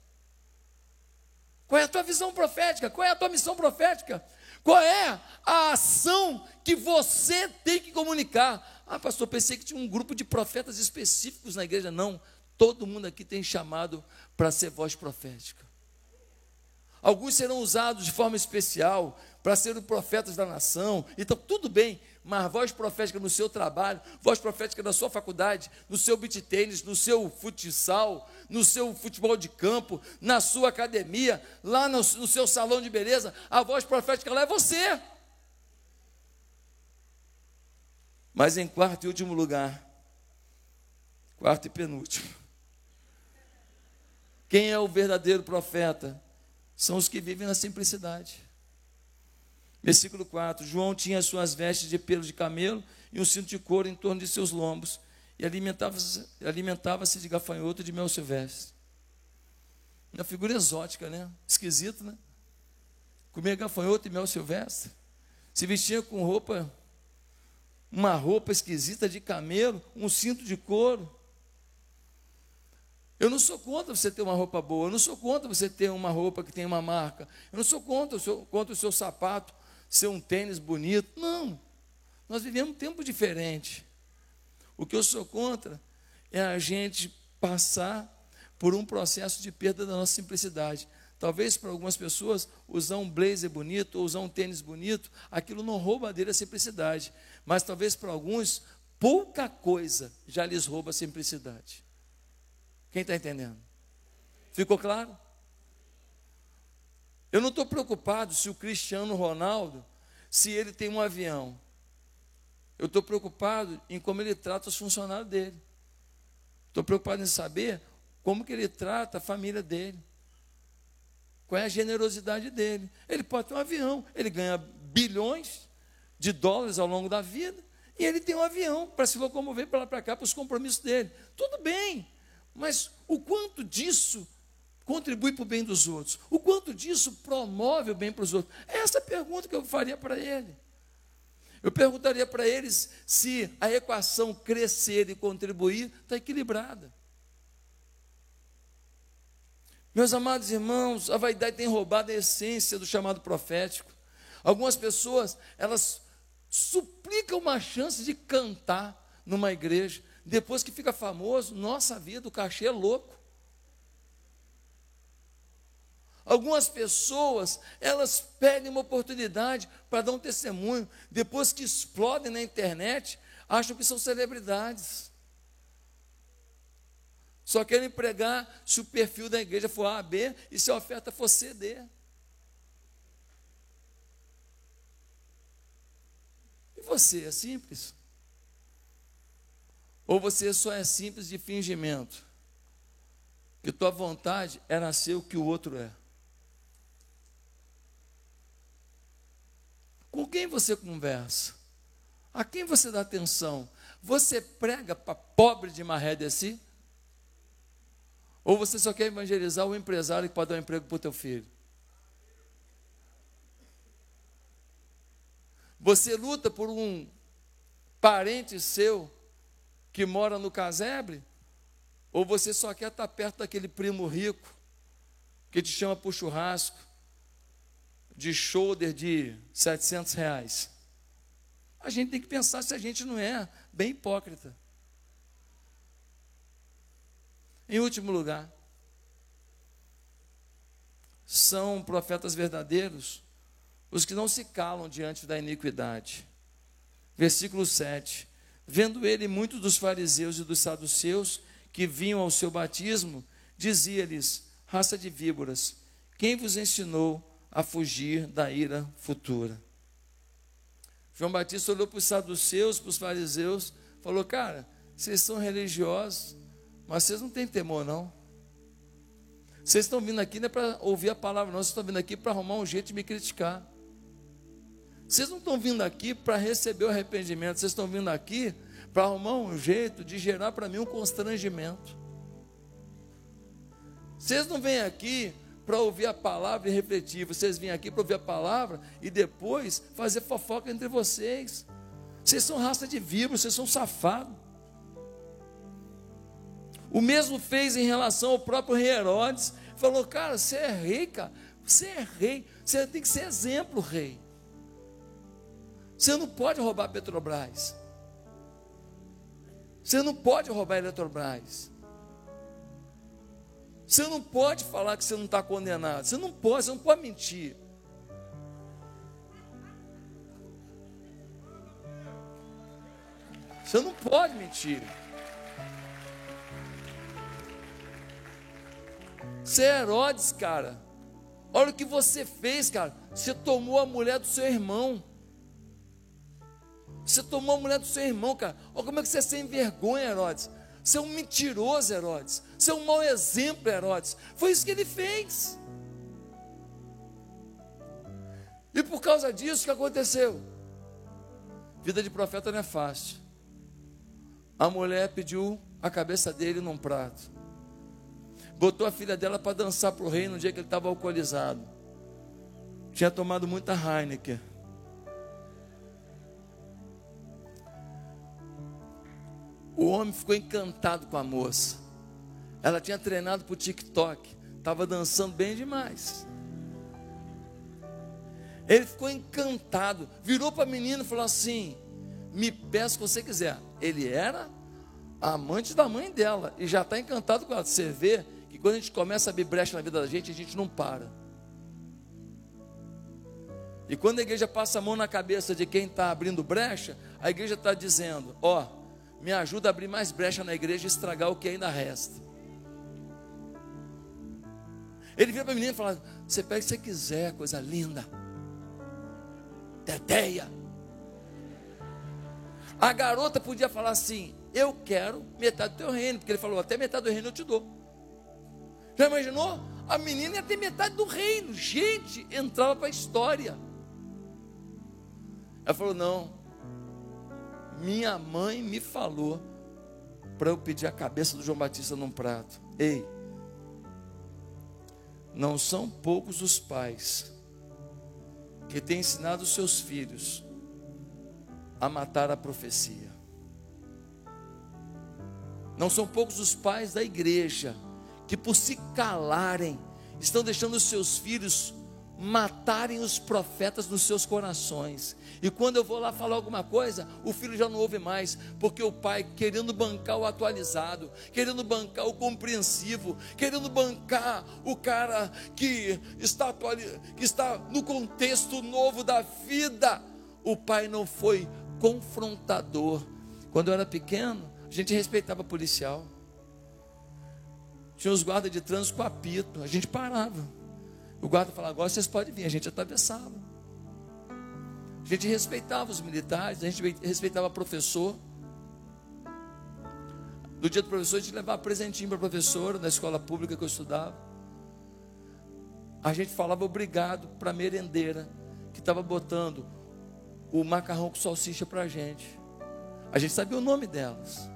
Qual é a tua visão profética? Qual é a tua missão profética? Qual é a ação que você tem que comunicar? Ah, pastor, pensei que tinha um grupo de profetas específicos na igreja. Não, todo mundo aqui tem chamado para ser voz profética. Alguns serão usados de forma especial para serem profetas da nação. Então, tudo bem, mas voz profética no seu trabalho, voz profética na sua faculdade, no seu beat tênis, no seu futsal, no seu futebol de campo, na sua academia, lá no, no seu salão de beleza, a voz profética lá é você. Mas em quarto e último lugar, quarto e penúltimo, quem é o verdadeiro profeta? São os que vivem na simplicidade. Versículo 4: João tinha suas vestes de pelo de camelo e um cinto de couro em torno de seus lombos, e alimentava-se alimentava de gafanhoto e de mel silvestre. Uma figura exótica, né? Esquisito, né? Comia gafanhoto e mel silvestre. Se vestia com roupa, uma roupa esquisita de camelo, um cinto de couro. Eu não sou contra você ter uma roupa boa, eu não sou contra você ter uma roupa que tem uma marca, eu não sou contra o seu, contra o seu sapato ser um tênis bonito. Não. Nós vivemos um tempo diferente. O que eu sou contra é a gente passar por um processo de perda da nossa simplicidade. Talvez para algumas pessoas usar um blazer bonito ou usar um tênis bonito, aquilo não rouba dele a simplicidade. Mas talvez para alguns, pouca coisa já lhes rouba a simplicidade. Quem está entendendo? Ficou claro? Eu não estou preocupado se o Cristiano Ronaldo, se ele tem um avião. Eu estou preocupado em como ele trata os funcionários dele. Estou preocupado em saber como que ele trata a família dele. Qual é a generosidade dele. Ele pode ter um avião, ele ganha bilhões de dólares ao longo da vida, e ele tem um avião para se locomover para lá para cá para os compromissos dele. Tudo bem. Mas o quanto disso contribui para o bem dos outros? O quanto disso promove o bem para os outros? Essa é a pergunta que eu faria para ele. Eu perguntaria para eles se a equação crescer e contribuir está equilibrada. Meus amados irmãos, a vaidade tem roubado a essência do chamado profético. Algumas pessoas, elas suplicam uma chance de cantar numa igreja, depois que fica famoso, nossa vida, o cachê é louco. Algumas pessoas, elas perdem uma oportunidade para dar um testemunho, depois que explodem na internet, acham que são celebridades. Só querem pregar se o perfil da igreja for A, B e se a oferta for C, D. E você, é simples? Ou você só é simples de fingimento? Que tua vontade é nascer o que o outro é. Com quem você conversa? A quem você dá atenção? Você prega para pobre de maré de si? Ou você só quer evangelizar o empresário que pode dar um emprego para o teu filho? Você luta por um parente seu que mora no casebre? Ou você só quer estar perto daquele primo rico que te chama para o churrasco de shoulder de 700 reais? A gente tem que pensar se a gente não é bem hipócrita. Em último lugar, são profetas verdadeiros os que não se calam diante da iniquidade. Versículo 7. Vendo ele muitos dos fariseus e dos saduceus que vinham ao seu batismo, dizia-lhes: Raça de víboras, quem vos ensinou a fugir da ira futura? João Batista olhou para os saduceus, para os fariseus, falou: Cara, vocês são religiosos, mas vocês não têm temor, não. Vocês estão vindo aqui não é para ouvir a palavra, não, vocês estão vindo aqui para arrumar um jeito de me criticar. Vocês não estão vindo aqui para receber o arrependimento, vocês estão vindo aqui para arrumar um jeito de gerar para mim um constrangimento. Vocês não vêm aqui para ouvir a palavra e refletir, vocês vêm aqui para ouvir a palavra e depois fazer fofoca entre vocês. Vocês são raça de víboras, vocês são safados. O mesmo fez em relação ao próprio rei Herodes. Falou, cara, você é rei, cara. Você é rei. Você tem que ser exemplo, rei. Você não pode roubar Petrobras. Você não pode roubar Eletrobras. Você não pode falar que você não está condenado. Você não pode, você não pode mentir. Você não pode mentir. Você é Herodes, cara. Olha o que você fez, cara. Você tomou a mulher do seu irmão. Você tomou a mulher do seu irmão, cara. Olha como é que você é sem vergonha, Herodes. Você é um mentiroso, Herodes. Você é um mau exemplo, Herodes. Foi isso que ele fez. E por causa disso, o que aconteceu? Vida de profeta não é fácil. A mulher pediu a cabeça dele num prato. Botou a filha dela para dançar para o rei no dia que ele estava alcoolizado. Tinha tomado muita Heineken. O homem ficou encantado com a moça. Ela tinha treinado para o TikTok, estava dançando bem demais. Ele ficou encantado, virou para a menina e falou assim: Me peça o que você quiser. Ele era amante da mãe dela e já está encantado com ela. Você vê que quando a gente começa a abrir brecha na vida da gente, a gente não para. E quando a igreja passa a mão na cabeça de quem está abrindo brecha, a igreja está dizendo: Ó, oh, me ajuda a abrir mais brecha na igreja e estragar o que ainda resta. Ele vira para a menina e fala: Você pega o que você quiser, coisa linda, teteia. A garota podia falar assim: Eu quero metade do teu reino, porque ele falou: Até metade do reino eu te dou. Já imaginou? A menina ia ter metade do reino. Gente, entrava para a história. Ela falou: Não, minha mãe me falou para eu pedir a cabeça do João Batista num prato. Ei, não são poucos os pais que têm ensinado os seus filhos a matar a profecia. Não são poucos os pais da igreja que, por se calarem, estão deixando os seus filhos matarem os profetas nos seus corações. E quando eu vou lá falar alguma coisa, o filho já não ouve mais, porque o pai querendo bancar o atualizado, querendo bancar o compreensivo, querendo bancar o cara que está, que está no contexto novo da vida. O pai não foi confrontador. Quando eu era pequeno, a gente respeitava policial. Tinha os guardas de trânsito com apito, a gente parava. O guarda falava, agora vocês podem vir, a gente atravessava. A gente respeitava os militares, a gente respeitava o professor. No dia do professor, a gente levava presentinho para a professora na escola pública que eu estudava. A gente falava obrigado para a merendeira que estava botando o macarrão com salsicha para a gente. A gente sabia o nome delas.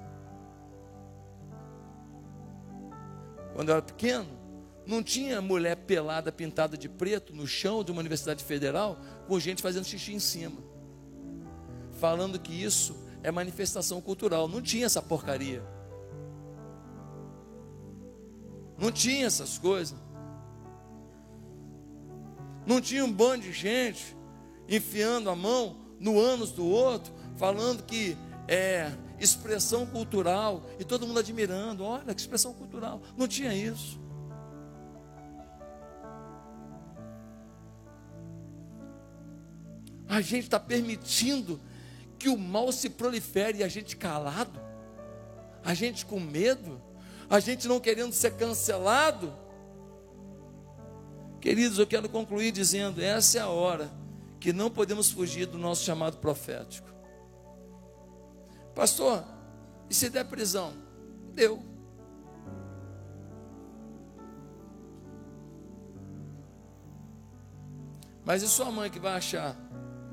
Quando eu era pequeno, não tinha mulher pelada pintada de preto no chão de uma universidade federal com gente fazendo xixi em cima. Falando que isso é manifestação cultural. Não tinha essa porcaria. Não tinha essas coisas. Não tinha um bando de gente enfiando a mão no ânus do outro, falando que é expressão cultural e todo mundo admirando. Olha que expressão cultural. Não tinha isso. A gente está permitindo que o mal se prolifere e a gente calado, a gente com medo, a gente não querendo ser cancelado. Queridos, eu quero concluir dizendo: essa é a hora que não podemos fugir do nosso chamado profético. Pastor, e se der prisão? Deu. Mas e sua mãe que vai achar?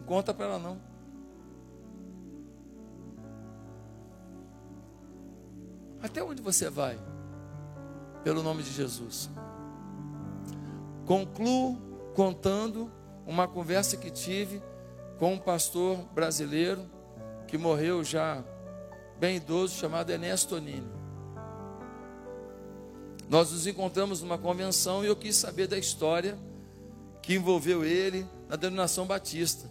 Conta para ela não. Até onde você vai? Pelo nome de Jesus. Concluo contando uma conversa que tive com um pastor brasileiro que morreu já bem idoso, chamado Ernesto Tonini. Nós nos encontramos numa convenção e eu quis saber da história que envolveu ele na denominação batista.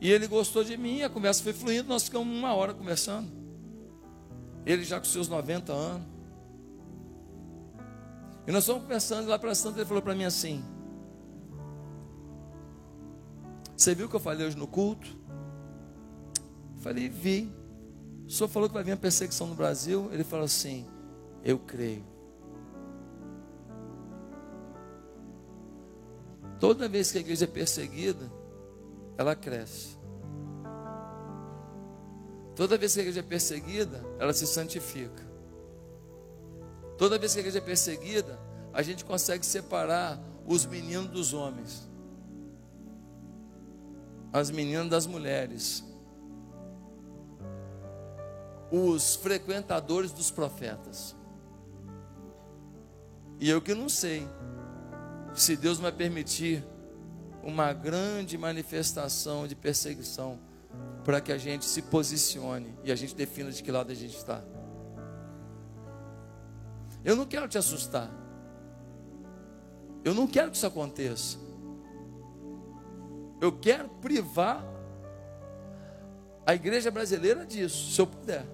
E ele gostou de mim, a conversa foi fluindo, nós ficamos uma hora conversando. Ele já com seus 90 anos. E nós fomos conversando lá para Santa, ele falou para mim assim: Você viu o que eu falei hoje no culto? Eu falei, vi. O senhor falou que vai vir a perseguição no Brasil. Ele falou assim: Eu creio. Toda vez que a igreja é perseguida, ela cresce. Toda vez que a igreja é perseguida, ela se santifica. Toda vez que a igreja é perseguida, a gente consegue separar os meninos dos homens, as meninas das mulheres, os frequentadores dos profetas. E eu que não sei se Deus vai permitir uma grande manifestação de perseguição para que a gente se posicione e a gente defina de que lado a gente está. Eu não quero te assustar. Eu não quero que isso aconteça. Eu quero privar a igreja brasileira disso, se eu puder.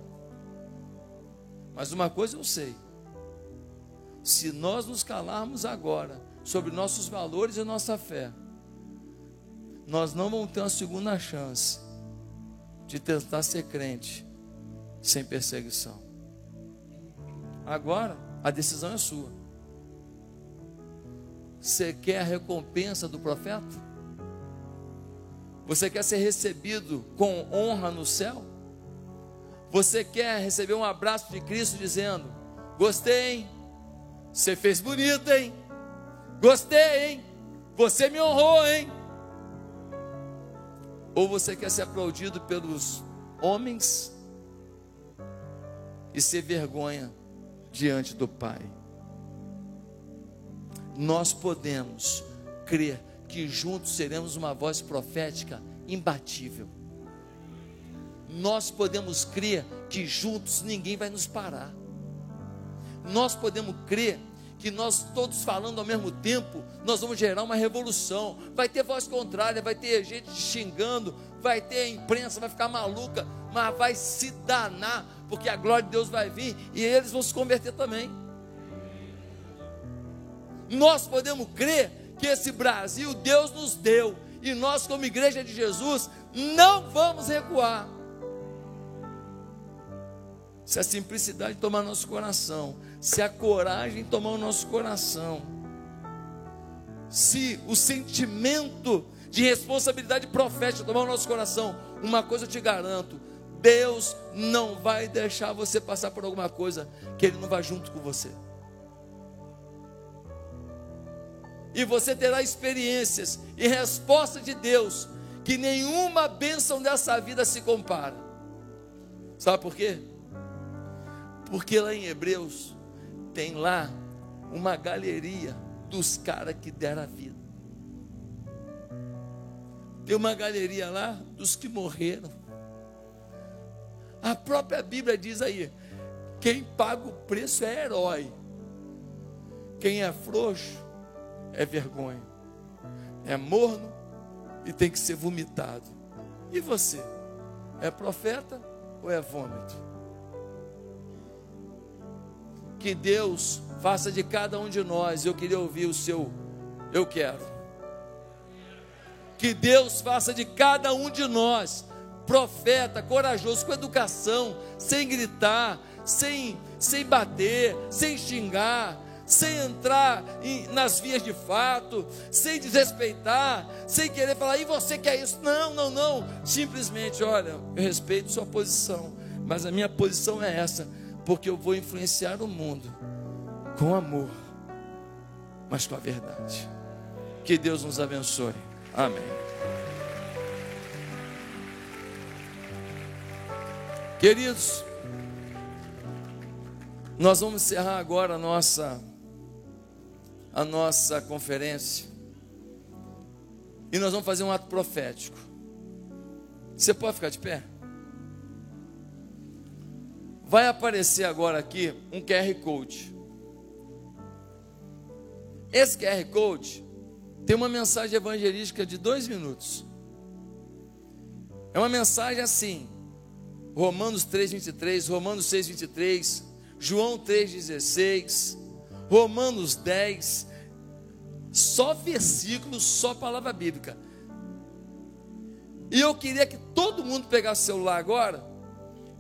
Mas uma coisa eu sei: se nós nos calarmos agora sobre nossos valores e nossa fé, nós não vamos ter uma segunda chance de tentar ser crente sem perseguição. Agora, a decisão é sua. Você quer a recompensa do profeta? Você quer ser recebido com honra no céu? Você quer receber um abraço de Cristo dizendo: Gostei, hein? Você fez bonito, hein? Gostei, hein? Você me honrou, hein? Ou você quer ser aplaudido pelos homens e ser vergonha diante do Pai? Nós podemos crer que juntos seremos uma voz profética imbatível. Nós podemos crer que juntos ninguém vai nos parar. Nós podemos crer que nós todos falando ao mesmo tempo, nós vamos gerar uma revolução. Vai ter voz contrária, vai ter gente xingando, vai ter a imprensa, vai ficar maluca, mas vai se danar, porque a glória de Deus vai vir e eles vão se converter também. Nós podemos crer que esse Brasil Deus nos deu e nós, como igreja de Jesus, não vamos recuar. Se a simplicidade tomar nosso coração, se a coragem tomar o nosso coração, se o sentimento de responsabilidade profética tomar o nosso coração, uma coisa eu te garanto: Deus não vai deixar você passar por alguma coisa que Ele não vai junto com você. E você terá experiências e respostas de Deus que nenhuma bênção dessa vida se compara. Sabe por quê? Porque lá em Hebreus tem lá uma galeria dos caras que deram a vida. Tem uma galeria lá dos que morreram. A própria Bíblia diz aí: quem paga o preço é herói, quem é frouxo é vergonha, é morno e tem que ser vomitado. E você? É profeta ou é vômito? Que Deus faça de cada um de nós, eu queria ouvir o seu, eu quero. Que Deus faça de cada um de nós, profeta, corajoso, com educação, sem gritar, sem, sem bater, sem xingar, sem entrar em, nas vias de fato, sem desrespeitar, sem querer falar, e você quer isso? Não, não, não. Simplesmente, olha, eu respeito sua posição, mas a minha posição é essa, porque eu vou influenciar o mundo com amor, mas com a verdade. Que Deus nos abençoe. Amém. Queridos, nós vamos encerrar agora a nossa a nossa conferência. E nós vamos fazer um ato profético. Você pode ficar de pé? Vai aparecer agora aqui um QR Code. Esse QR Code tem uma mensagem evangelística de dois minutos. É uma mensagem assim: Romanos 3,23, Romanos 6,23, João 3,16. Romanos 10, só versículos, só palavra bíblica. E eu queria que todo mundo pegasse o celular agora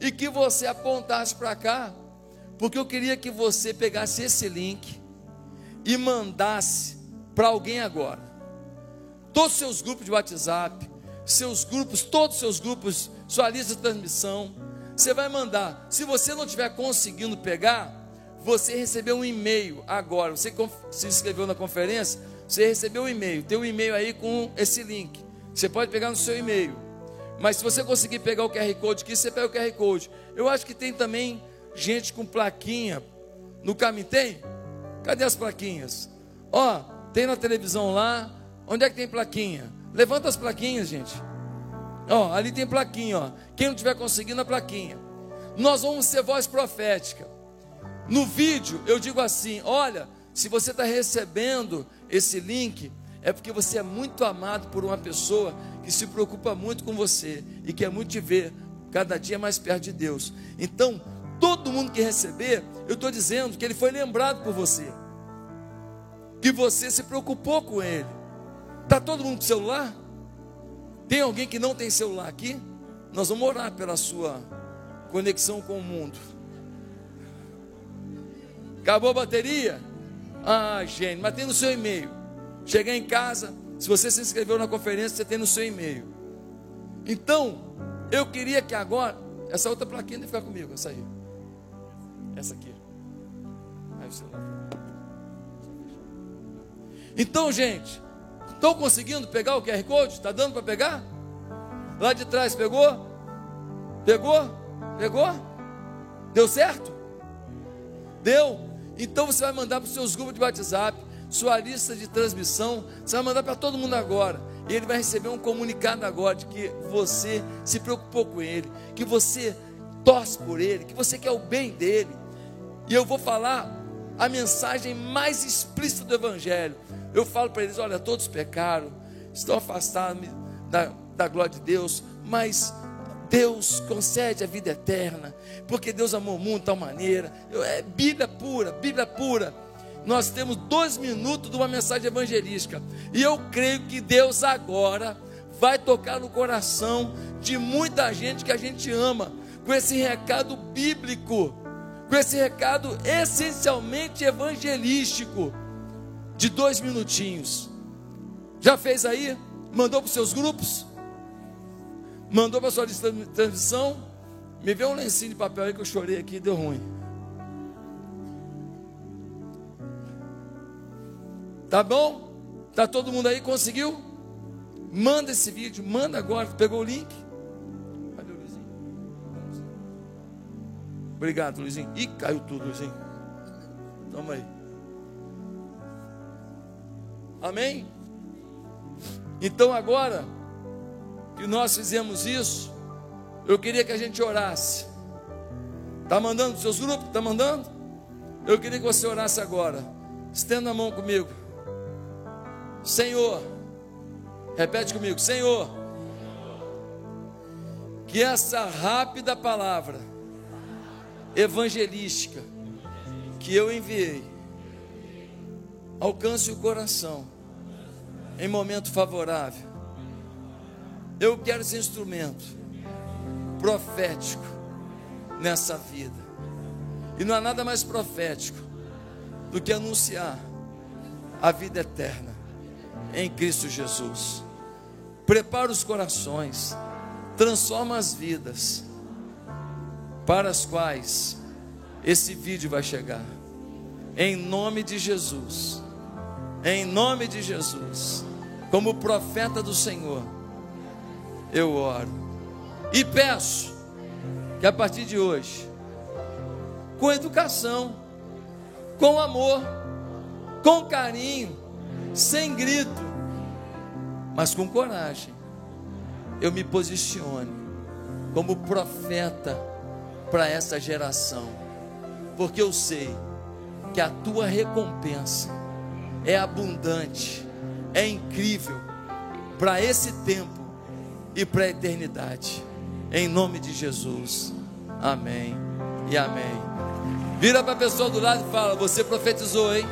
e que você apontasse para cá, porque eu queria que você pegasse esse link e mandasse para alguém agora. Todos os seus grupos de WhatsApp, seus grupos, todos os seus grupos, sua lista de transmissão, você vai mandar. Se você não estiver conseguindo pegar, você recebeu um e-mail agora, você se inscreveu na conferência, você recebeu um e-mail, tem um e-mail aí com esse link. Você pode pegar no seu e-mail. Mas se você conseguir pegar o QR Code aqui, você pega o QR Code. Eu acho que tem também gente com plaquinha no caminho. Tem? Cadê as plaquinhas? Ó, tem na televisão lá. Onde é que tem plaquinha? Levanta as plaquinhas, gente. Ó, ali tem plaquinha, ó. Quem não tiver conseguindo a plaquinha. Nós vamos ser voz profética. No vídeo eu digo assim: olha, se você está recebendo esse link, é porque você é muito amado por uma pessoa que se preocupa muito com você e quer muito te ver cada dia mais perto de Deus. Então, todo mundo que receber, eu estou dizendo que ele foi lembrado por você, que você se preocupou com ele. Está todo mundo com celular? Tem alguém que não tem celular aqui? Nós vamos orar pela sua conexão com o mundo. Acabou a bateria? Ah, gente, mas tem no seu e-mail. Chegar em casa, se você se inscreveu na conferência, você tem no seu e-mail. Então, eu queria que agora, essa outra plaquinha deve ficar comigo, essa aí. Essa aqui. Aí o celular. Então, gente, estão conseguindo pegar o QR Code? Está dando para pegar? Lá de trás pegou? Pegou? Pegou? Deu certo? Deu? Então você vai mandar para os seus grupos de WhatsApp, sua lista de transmissão, você vai mandar para todo mundo agora. E ele vai receber um comunicado agora de que você se preocupou com ele, que você torce por ele, que você quer o bem dele. E eu vou falar a mensagem mais explícita do Evangelho. Eu falo para eles: olha, todos pecaram, estão afastados da, da glória de Deus, mas Deus concede a vida eterna, porque Deus amou o mundo de tal maneira. É Bíblia pura, Bíblia pura. Nós temos dois minutos de uma mensagem evangelística, e eu creio que Deus agora vai tocar no coração de muita gente que a gente ama, com esse recado bíblico, com esse recado essencialmente evangelístico, de dois minutinhos. Já fez aí? Mandou para os seus grupos? Mandou para a sua transmissão. Me vê um lencinho de papel aí que eu chorei aqui deu ruim. Tá bom? Tá todo mundo aí? Conseguiu? Manda esse vídeo, manda agora. Pegou o link? Cadê o Luizinho? Obrigado, Luizinho. Ih, caiu tudo, Luizinho. Toma aí. Amém? Então agora que nós fizemos isso, eu queria que a gente orasse. Está mandando os seus grupos? Está mandando? Eu queria que você orasse agora. Estenda a mão comigo. Senhor, repete comigo, Senhor, que essa rápida palavra evangelística que eu enviei alcance o coração em momento favorável. Eu quero esse instrumento profético nessa vida. E não há nada mais profético do que anunciar a vida eterna em Cristo Jesus. Prepara os corações, transforma as vidas para as quais esse vídeo vai chegar. Em nome de Jesus. Em nome de Jesus. Como profeta do Senhor, eu oro e peço que a partir de hoje, com educação, com amor, com carinho, sem grito, mas com coragem, eu me posicione como profeta para essa geração, porque eu sei que a tua recompensa é abundante, é incrível para esse tempo e para a eternidade. Em nome de Jesus. Amém e amém. Vira para a pessoa do lado e fala: Você profetizou, hein?